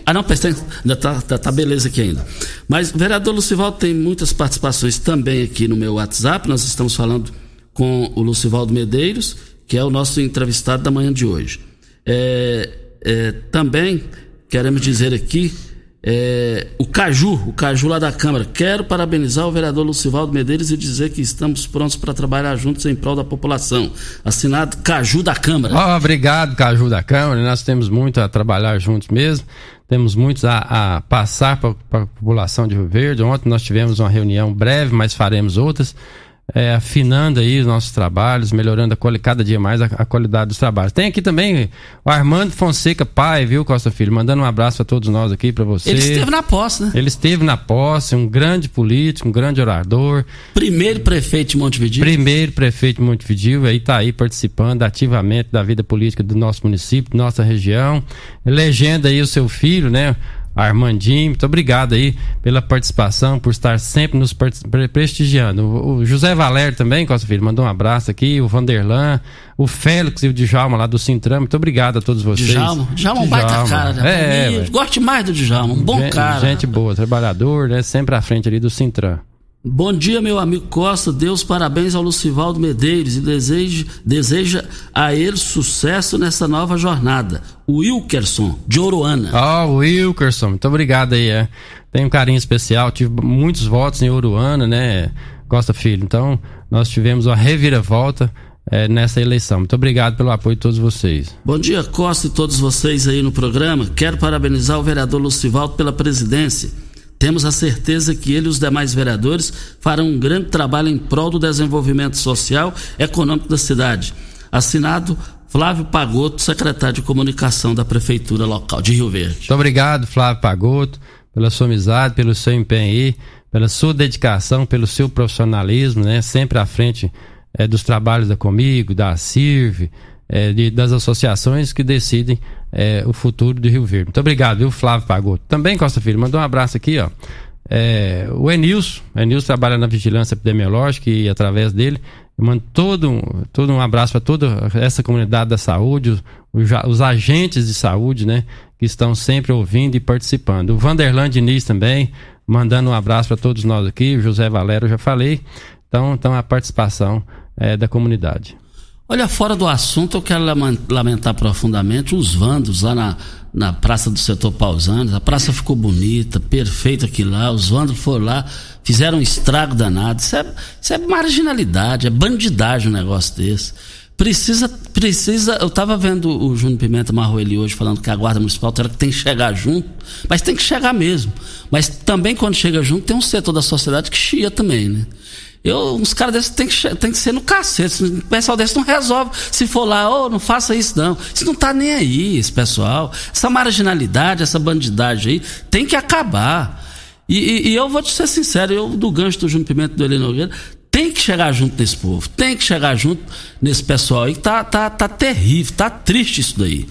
Ah, não, ainda tá, tá, tá beleza aqui ainda. Mas vereador Lucivaldo tem muitas participações também aqui no meu WhatsApp. Nós estamos falando com o Lucivaldo Medeiros, que é o nosso entrevistado da manhã de hoje. É, é, também queremos dizer aqui é, o Caju, o Caju lá da Câmara. Quero parabenizar o vereador Lucivaldo Medeiros e dizer que estamos prontos para trabalhar juntos em prol da população. Assinado Caju da Câmara. Ó, obrigado, Caju da Câmara. Nós temos muito a trabalhar juntos mesmo. Temos muitos a, a passar para a população de Rio Verde. Ontem nós tivemos uma reunião breve, mas faremos outras. É, afinando aí os nossos trabalhos, melhorando a cada dia mais a, a qualidade dos trabalhos. Tem aqui também o Armando Fonseca, pai, viu, Costa Filho? Mandando um abraço a todos nós aqui, para você. Ele esteve na posse, né? Ele esteve na posse, um grande político, um grande orador. Primeiro prefeito de Montevideo. Primeiro prefeito de Montevideo, aí tá aí participando ativamente da vida política do nosso município, da nossa região. Legenda aí o seu filho, né? Armandinho, muito obrigado aí pela participação, por estar sempre nos prestigiando. O, José Valério também, Costa Filho, mandou um abraço aqui, o Vanderlan, o Félix e o Djalma lá do Sintram, muito obrigado a todos vocês. Djalma. Djalma é um baita cara, né? É, velho. Gosto demais do Djalma, um bom Gen- cara. Gente boa, trabalhador, né? Sempre à frente ali do Sintram. Bom dia, meu amigo Costa. Deus parabéns ao Lucivaldo Medeiros e deseja, deseja a ele sucesso nessa nova jornada. Wilkerson, de Oruana. Ó, o Wilkerson, muito obrigado aí. É. Tem um carinho especial, tive muitos votos em Oruana, né, Costa Filho. Então, nós tivemos uma reviravolta é, nessa eleição. Muito obrigado pelo apoio de todos vocês. Bom dia, Costa e todos vocês aí no programa. Quero parabenizar o vereador Lucivaldo pela presidência. Temos a certeza que ele e os demais vereadores farão um grande trabalho em prol do desenvolvimento social e econômico da cidade. Assinado Flávio Pagoto, secretário de comunicação da Prefeitura Local de Rio Verde. Muito obrigado, Flávio Pagoto, pela sua amizade, pelo seu empenho aí, pela sua dedicação, pelo seu profissionalismo, né? Sempre à frente é, dos trabalhos da Comigo, da CIRV, é, de- das associações que decidem é, o futuro de Rio Verde. Muito obrigado, viu, Flávio Pagoto. Também, Costa Filho, mandou um abraço aqui, ó. É, o Enilson, Enilson trabalha na vigilância epidemiológica e através dele mando todo, um- todo um abraço para toda essa comunidade da saúde, os, os agentes de saúde, né, que estão sempre ouvindo e participando. O Vanderlan Diniz também, mandando um abraço para todos nós aqui, o José Valério, eu já falei. Então, então a participação é, da comunidade. Olha, fora do assunto, eu quero lamentar profundamente os vandos lá na, na Praça do Setor Pausanes. A praça ficou bonita, perfeita aqui lá. Os vandos foram lá, fizeram um estrago danado. Isso é, isso é marginalidade, é bandidagem um negócio desse. Precisa, precisa. Eu estava vendo o Júnior Pimenta Marroeli hoje falando que a Guarda Municipal tem que chegar junto, mas tem que chegar mesmo. Mas também quando chega junto, tem um setor da sociedade que chia também, né? Eu, uns caras desses tem que, tem que ser no cacete. O pessoal desse não resolve. Se for lá, ô, não faça isso não. Isso não tá nem aí, esse pessoal. Essa marginalidade, essa bandidagem aí, tem que acabar. E, e- e eu vou te ser sincero, eu do gancho do Júnior Pimenta do Heleno Nogueira, tem que chegar junto nesse povo, tem que chegar junto nesse pessoal aí, tá, tá, tá terrível, tá triste isso daí.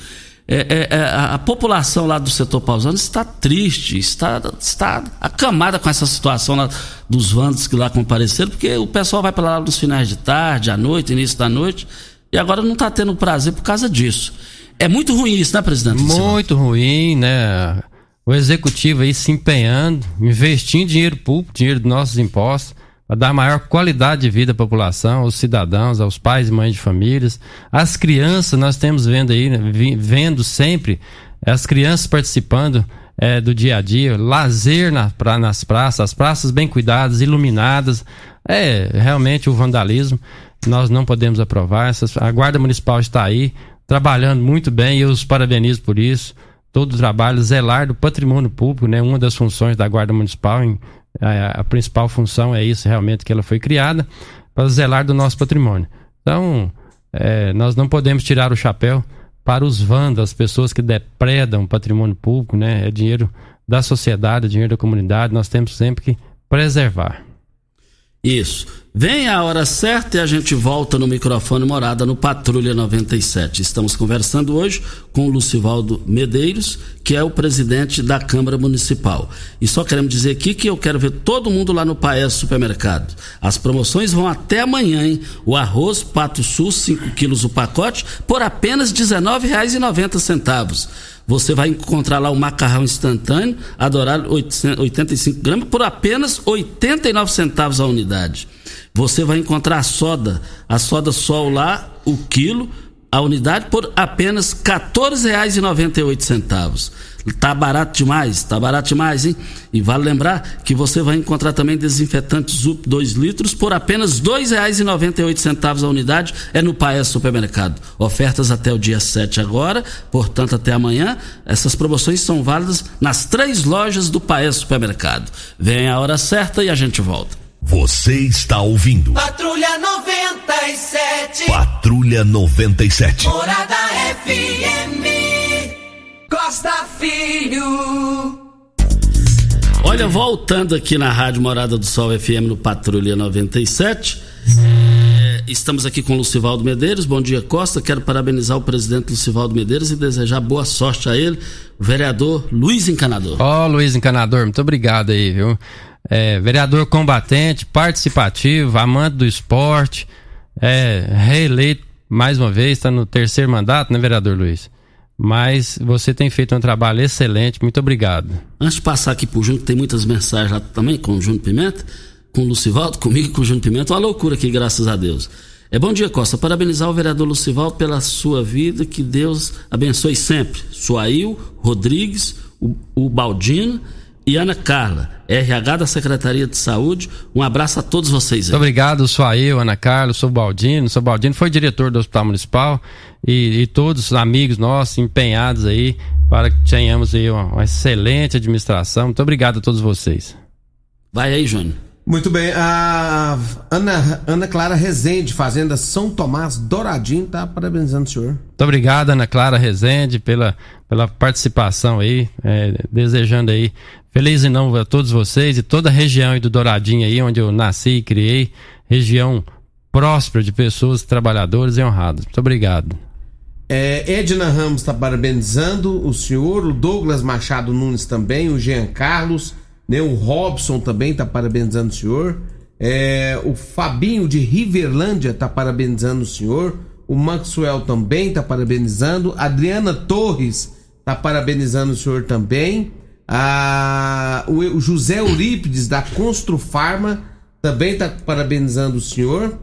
É, é, é, a, população lá do setor pausano está triste, está, está acamada com essa situação lá dos vândalos que lá compareceram, porque o pessoal vai para lá nos finais de tarde, à noite, início da noite, e agora não está tendo prazer por causa disso. É muito ruim isso, né, presidente? Muito ruim, né? O executivo aí se empenhando, investindo dinheiro público, dinheiro dos nossos impostos, para dar maior qualidade de vida à população, aos cidadãos, aos pais e mães de famílias. As crianças, nós temos vendo aí, né, vendo sempre as crianças participando eh, do dia a dia, lazer na pra- nas praças, as praças bem cuidadas, iluminadas. É realmente o vandalismo. Nós não podemos aprovar. Essas- a Guarda Municipal está aí, trabalhando muito bem, e eu os parabenizo por isso todo o trabalho, zelar do patrimônio público, né? Uma das funções da Guarda Municipal, em- a, a principal função é isso realmente que ela foi criada, para zelar do nosso patrimônio. Então, é, nós não podemos tirar o chapéu para os vândalos, as pessoas que depredam o patrimônio público, né? É dinheiro da sociedade, é dinheiro da comunidade, nós temos sempre que preservar. Isso. Vem a hora certa e a gente volta no microfone morada no Patrulha 97. Estamos conversando hoje com o Lucivaldo Medeiros, que é o presidente da Câmara Municipal. E só queremos dizer aqui que eu quero ver todo mundo lá no Paes Supermercado. As promoções vão até amanhã, hein? O arroz Pato Sul, 5 quilos o pacote, por apenas R$ 19,90. Você vai encontrar lá o macarrão instantâneo, 800 85 gramas, por apenas 89 centavos a unidade. Você vai encontrar a soda, a soda sol lá, o quilo, a unidade, por apenas R$ 14,98. Tá barato demais, tá barato demais, hein? E vale lembrar que você vai encontrar também desinfetante Zup 2 litros por apenas R$ 2,98 a unidade, é no Paes Supermercado. Ofertas até o dia 7 agora, portanto até amanhã. Essas promoções são válidas nas três lojas do Paes Supermercado. Vem a hora certa e a gente volta. Você está ouvindo Patrulha 97. Patrulha 97. Morada FM. Costa Filho. Olha, voltando aqui na Rádio Morada do Sol FM no Patrulha 97. é, estamos aqui com o Lucivaldo Medeiros. Bom dia, Costa. Quero parabenizar o presidente Lucivaldo Medeiros e desejar boa sorte a ele, o vereador Luiz Encanador. Ó, Luiz Encanador, muito obrigado aí, viu? É, vereador combatente, participativo, amante do esporte, é, reeleito mais uma vez, está no terceiro mandato, né, vereador Luiz? Mas você tem feito um trabalho excelente, muito obrigado. Antes de passar aqui Júnior, que tem muitas mensagens lá também com o Júnior Pimenta, com o Lucivaldo, comigo e com o Júnior Pimenta, uma loucura aqui, graças a Deus. É bom dia, Costa. Parabenizar o vereador Lucivaldo pela sua vida, que Deus abençoe sempre. Suail, Rodrigues, o, o Baldino e Ana Carla, RH da Secretaria de Saúde. Um abraço a todos vocês aí. Muito obrigado, sou eu, Ana Carla, sou o Baldino. Sou o Baldino, foi diretor do Hospital Municipal e, e todos os amigos nossos empenhados aí para que tenhamos aí uma, uma excelente administração. Muito obrigado a todos vocês. Vai aí, Júnior. Muito bem, a Ana, Ana Clara Rezende, Fazenda São Tomás Douradinho, tá parabenizando o senhor. Muito obrigado, Ana Clara Rezende, pela, pela participação aí, é, desejando aí feliz e novo a todos vocês e toda a região aí do Douradinho aí, onde eu nasci e criei, região próspera de pessoas trabalhadoras e honradas. Muito obrigado. É, Edna Ramos está parabenizando o senhor, o Douglas Machado Nunes também, o Jean Carlos, né, o Robson também está parabenizando o senhor, é, o Fabinho de Riverlândia está parabenizando o senhor, o Maxwell também está parabenizando, Adriana Torres está parabenizando o senhor também, a, o, José Eurípides da Construfarma também está parabenizando o senhor,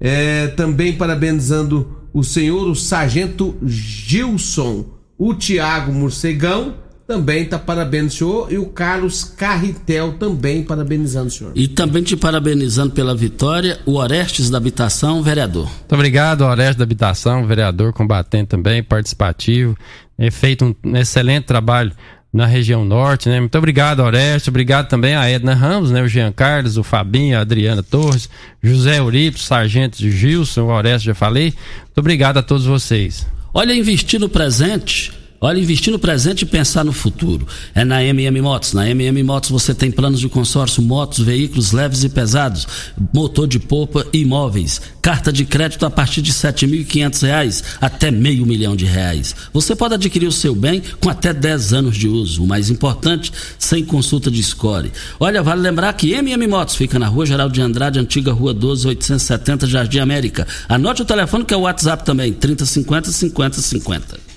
é, também parabenizando o senhor, o sargento Gilson, o Tiago Morcegão, também está parabenizando o senhor, e o Carlos Carritel também parabenizando o senhor. E também te parabenizando pela vitória, o Orestes da Habitação, vereador. Muito obrigado, Oreste da Habitação, vereador combatente também, participativo. É feito um excelente trabalho na região norte, né? Muito obrigado, Oreste. Obrigado também a Edna Ramos, né? O Jean Carlos, o Fabinho, a Adriana Torres, José Euripides, Sargento de Gilson, o Oreste, já falei. Muito obrigado a todos vocês. Olha, investir no presente Olha, investir no presente e pensar no futuro. É na MM Motos. Na MM Motos você tem planos de consórcio, motos, veículos leves e pesados, motor de polpa e imóveis. Carta de crédito a partir de R$ 7.500 até meio milhão de reais. Você pode adquirir o seu bem com até 10 anos de uso. O mais importante, sem consulta de score. Olha, vale lembrar que MM Motos fica na Rua Geral de Andrade, antiga Rua 12, 870, Jardim América. Anote o telefone que é o WhatsApp também, 3050 5050.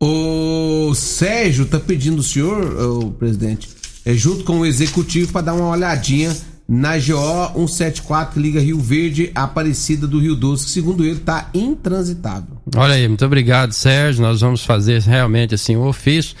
O Sérgio tá pedindo o senhor, o presidente, é junto com o executivo para dar uma olhadinha na GO 174 que liga Rio Verde Aparecida do Rio Doce, que segundo ele tá intransitável. Olha aí, muito obrigado, Sérgio. Nós vamos fazer realmente assim o ofício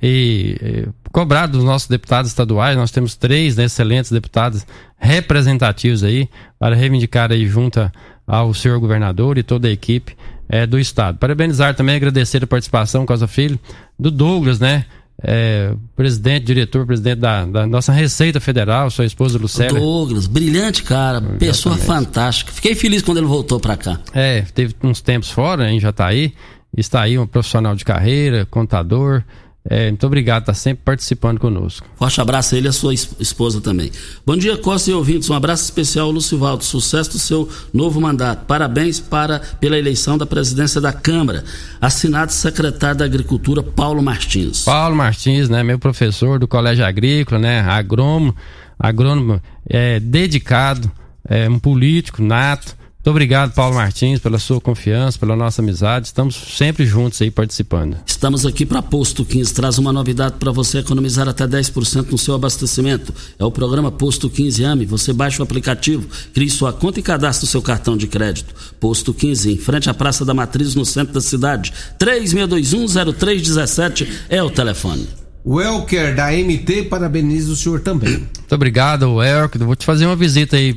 e, e cobrar dos nossos deputados estaduais. Nós temos três né, excelentes deputados representativos aí para reivindicar aí junto ao senhor governador e toda a equipe é, do Estado. Parabenizar também, agradecer a participação, Casa Filho, do Douglas, né? É, presidente, diretor, presidente da, da, nossa Receita Federal, sua esposa Lucélia. Douglas, brilhante cara, Exatamente. pessoa fantástica. Fiquei feliz quando ele voltou para cá. É, teve uns tempos fora, hein, já está aí. Está aí um profissional de carreira, contador, é, muito obrigado, está sempre participando conosco. Forte abraço a ele e a sua esposa também. Bom dia, Costa e ouvintes. Um abraço especial ao Lucivaldo. Sucesso do seu novo mandato. Parabéns para, pela eleição da presidência da Câmara. Assinado secretário da Agricultura, Paulo Martins. Paulo Martins, né? Meu professor do Colégio Agrícola, né? Agrônomo, agrônomo é, dedicado, é, um político nato muito obrigado, Paulo Martins, pela sua confiança, pela nossa amizade. Estamos sempre juntos aí participando. Estamos aqui para Posto 15. Traz uma novidade para você economizar até 10% no seu abastecimento. É o programa Posto 15 AME. Você baixa o aplicativo, crie sua conta e cadastre o seu cartão de crédito. Posto 15, em frente à Praça da Matriz, no centro da cidade. 36210317 é o telefone. O Elker da MT parabeniza o senhor também. Muito obrigado, Elker. Vou te fazer uma visita aí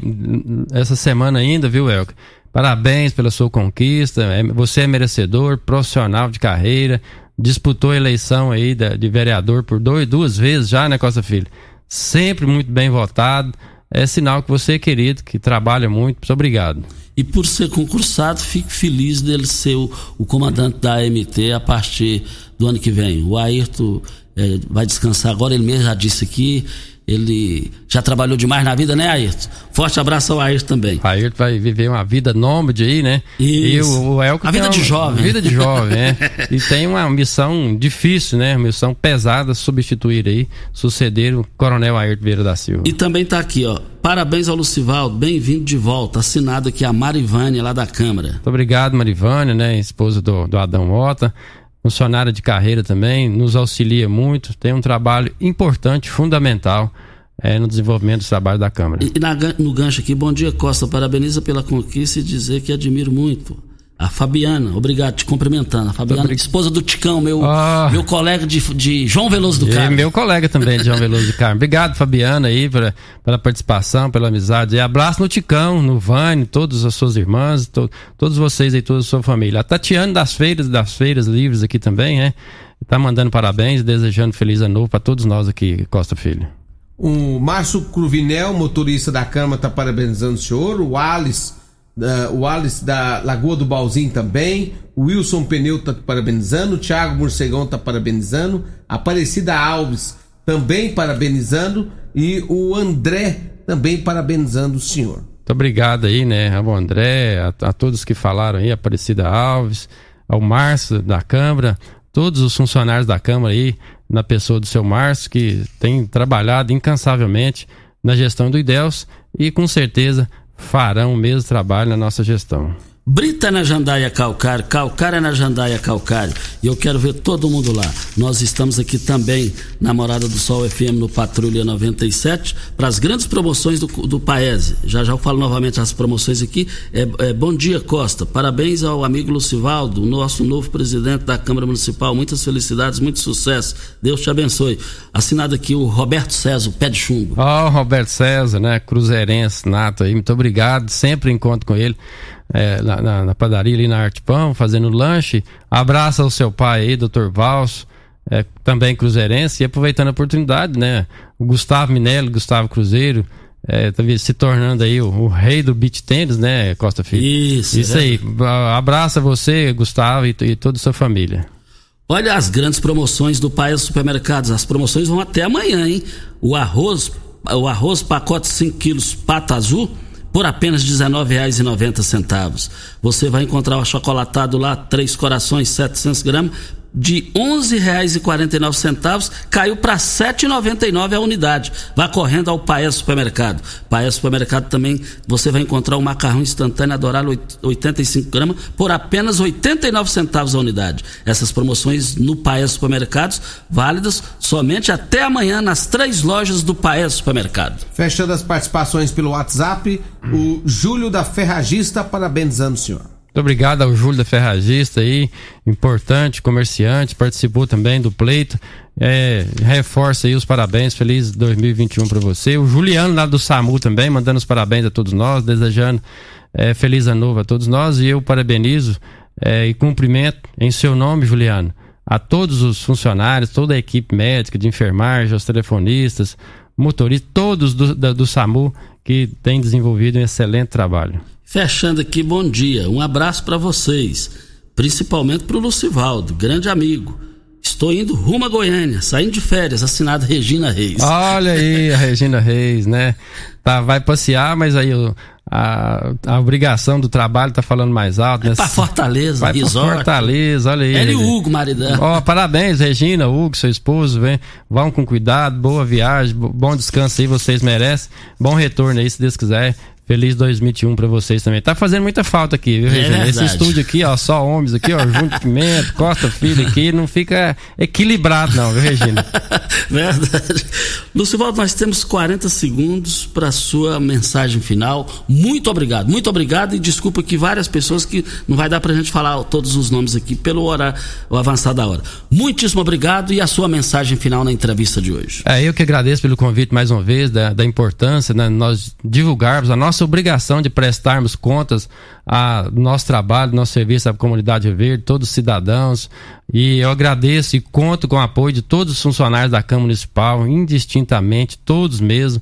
essa semana ainda, viu, Elker? Parabéns pela sua conquista. É, você é merecedor, profissional de carreira. Disputou a eleição aí de vereador por dois, duas vezes já, né, Costa Filho? Sempre muito bem votado. É sinal que você é querido, que trabalha muito. Muito obrigado. E por ser concursado, fico feliz dele ser o, o comandante da AMT a partir do ano que vem. O Ayrton é, vai descansar agora, ele mesmo já disse aqui. Ele já trabalhou demais na vida, né, Ayrton? Forte abraço ao Ayrton também. Ayrton vai viver uma vida nômade aí, né? Isso. E o, o Elco a vida uma, de jovem. Vida de jovem, né? (laughs) e tem uma missão difícil, né? Uma missão pesada substituir aí, suceder o Coronel Ayrton Vieira da Silva. E também tá aqui, ó. Parabéns ao Lucivaldo, bem-vindo de volta. Assinado aqui a Marivânia lá da Câmara. Muito obrigado, Marivânia, né? Esposa do, do Adão Mota funcionária de carreira também, nos auxilia muito, tem um trabalho importante, fundamental é, no desenvolvimento do trabalho da Câmara. E, na, no gancho aqui, bom dia Costa, parabeniza pela conquista e dizer que admiro muito a Fabiana, obrigado, te cumprimentando. A Fabiana, esposa do Ticão, meu, oh. meu colega de, de João Veloso do Carmo. Meu colega também de João Veloso do Carmo. Obrigado, Fabiana, aí, pela, pela participação, pela amizade. E abraço no Ticão, no Vane, todas as suas irmãs, to, todos vocês aí, toda a sua família. A Tatiana das Feiras, das Feiras Livres aqui também, né? Tá mandando parabéns, desejando feliz ano novo para todos nós aqui, Costa Filho. O Márcio Cruvinel, motorista da Câmara, tá parabenizando o senhor. O Alice Uh, o Alice da Lagoa do Balzinho também, o Wilson Pneu tá parabenizando, o Thiago Morcegão tá parabenizando, Aparecida Alves também parabenizando. E o André também parabenizando o senhor. Muito obrigado aí, né, ao André, a, a todos que falaram aí, Aparecida Alves, ao Márcio da Câmara, todos os funcionários da Câmara aí, na pessoa do seu Márcio, que tem trabalhado incansavelmente na gestão do IDELS e com certeza farão o mesmo trabalho na nossa gestão. Brita na Jandaia Calcário, Calcário é na Jandaia Calcário. E eu quero ver todo mundo lá. Nós estamos aqui também na Morada do Sol FM no Patrulha 97 para as grandes promoções do, do Paese. Já já eu falo novamente as promoções aqui. É, é, bom dia, Costa. Parabéns ao amigo Lucivaldo, nosso novo presidente da Câmara Municipal. Muitas felicidades, muito sucesso. Deus te abençoe. Assinado aqui o Roberto César, pé de chumbo. Ó, oh, Roberto César, né? Cruzeirense, nato aí. Muito obrigado. Sempre encontro com ele é, na, na, na, padaria ali na Arte Pão, fazendo lanche. Abraça o seu pai aí, doutor Valso. é, também cruzeirense, e aproveitando a oportunidade, né? O Gustavo Minelli, Gustavo Cruzeiro, é, tá se tornando aí o, o, rei do beach tênis, né, Costa Filho? Isso. Isso é. aí. Abraça você, Gustavo, e, e toda a sua família. Olha as grandes promoções do Paes Supermercados. As promoções vão até amanhã, hein? O arroz, o arroz pacote 5 quilos pata azul por apenas R$19,90. Você vai encontrar o achocolatado lá, três corações, 700 gramas, de R$ 11,49 caiu para R$ 7,99 a unidade. Vá correndo ao Paes Supermercado. Paes Supermercado também você vai encontrar o macarrão instantâneo Adorável 85 gramas por apenas 89 centavos a unidade. Essas promoções no Paes Supermercados válidas somente até amanhã nas três lojas do Paes Supermercado. Fechando as participações pelo WhatsApp, o Júlio da Ferragista parabenizando o senhor. Muito obrigado ao Júlio da Ferragista aí, importante, comerciante, participou também do pleito. É, reforça aí os parabéns, feliz 2021 para você. O Juliano lá do SAMU também, mandando os parabéns a todos nós, desejando é, feliz ano novo a todos nós. E eu parabenizo é, e cumprimento em seu nome, Juliano, a todos os funcionários, toda a equipe médica, de enfermagem, os telefonistas, motoristas, todos do, do, do SAMU que têm desenvolvido um excelente trabalho. Fechando aqui, bom dia. Um abraço para vocês, principalmente para o Lucivaldo, grande amigo. Estou indo rumo a Goiânia, saindo de férias, assinado Regina Reis. Olha aí, a Regina Reis, né? Tá, vai passear, mas aí a, a obrigação do trabalho tá falando mais alto. Vai né? pra Fortaleza, vai resort. Pra Fortaleza, olha aí. Ele e o Hugo, maridão. Ó, parabéns, Regina, Hugo, seu esposo, vem. Vão com cuidado, boa viagem, bom descanso aí, vocês merecem. Bom retorno aí, se Deus quiser. Feliz 2021 para vocês também. Tá fazendo muita falta aqui, viu, Regina? É Esse estúdio aqui, ó, só homens aqui, ó, junto Pimenta, (laughs) Costa Filho aqui, não fica equilibrado não, viu, Regina? (laughs) verdade. Lucivaldo, nós temos 40 segundos para sua mensagem final. Muito obrigado, muito obrigado e desculpa que várias pessoas que não vai dar pra gente falar todos os nomes aqui pelo horário, o avançar da hora. Muitíssimo obrigado e a sua mensagem final na entrevista de hoje. É, eu que agradeço pelo convite mais uma vez, da, da importância, né, nós divulgarmos a nossa nossa obrigação de prestarmos contas a nosso trabalho, nosso serviço à comunidade verde, todos os cidadãos. E eu agradeço e conto com o apoio de todos os funcionários da Câmara Municipal, indistintamente, todos mesmo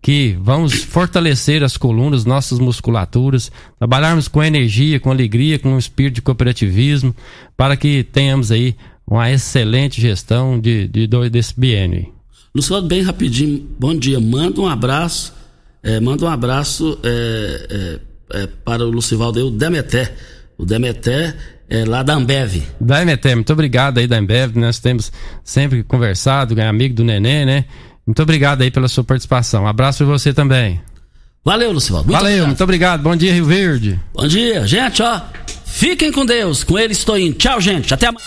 que vamos fortalecer as colunas, nossas musculaturas, trabalharmos com energia, com alegria, com um espírito de cooperativismo, para que tenhamos aí uma excelente gestão de, de, de desse biênio. Luciano, bem rapidinho, bom dia, manda um abraço é, manda um abraço é, é, é para o Lucivaldo o Demeté. O Demeté é lá da Ambev. Da Demeté, muito obrigado aí da Ambev. Nós temos sempre conversado, amigo do Nenê, né? Muito obrigado aí pela sua participação. Um abraço para você também. Valeu, Lucivaldo. Muito Valeu, obrigado. muito obrigado. Bom dia, Rio Verde. Bom dia, gente, ó. Fiquem com Deus. Com ele estou indo. Tchau, gente. Até amanhã.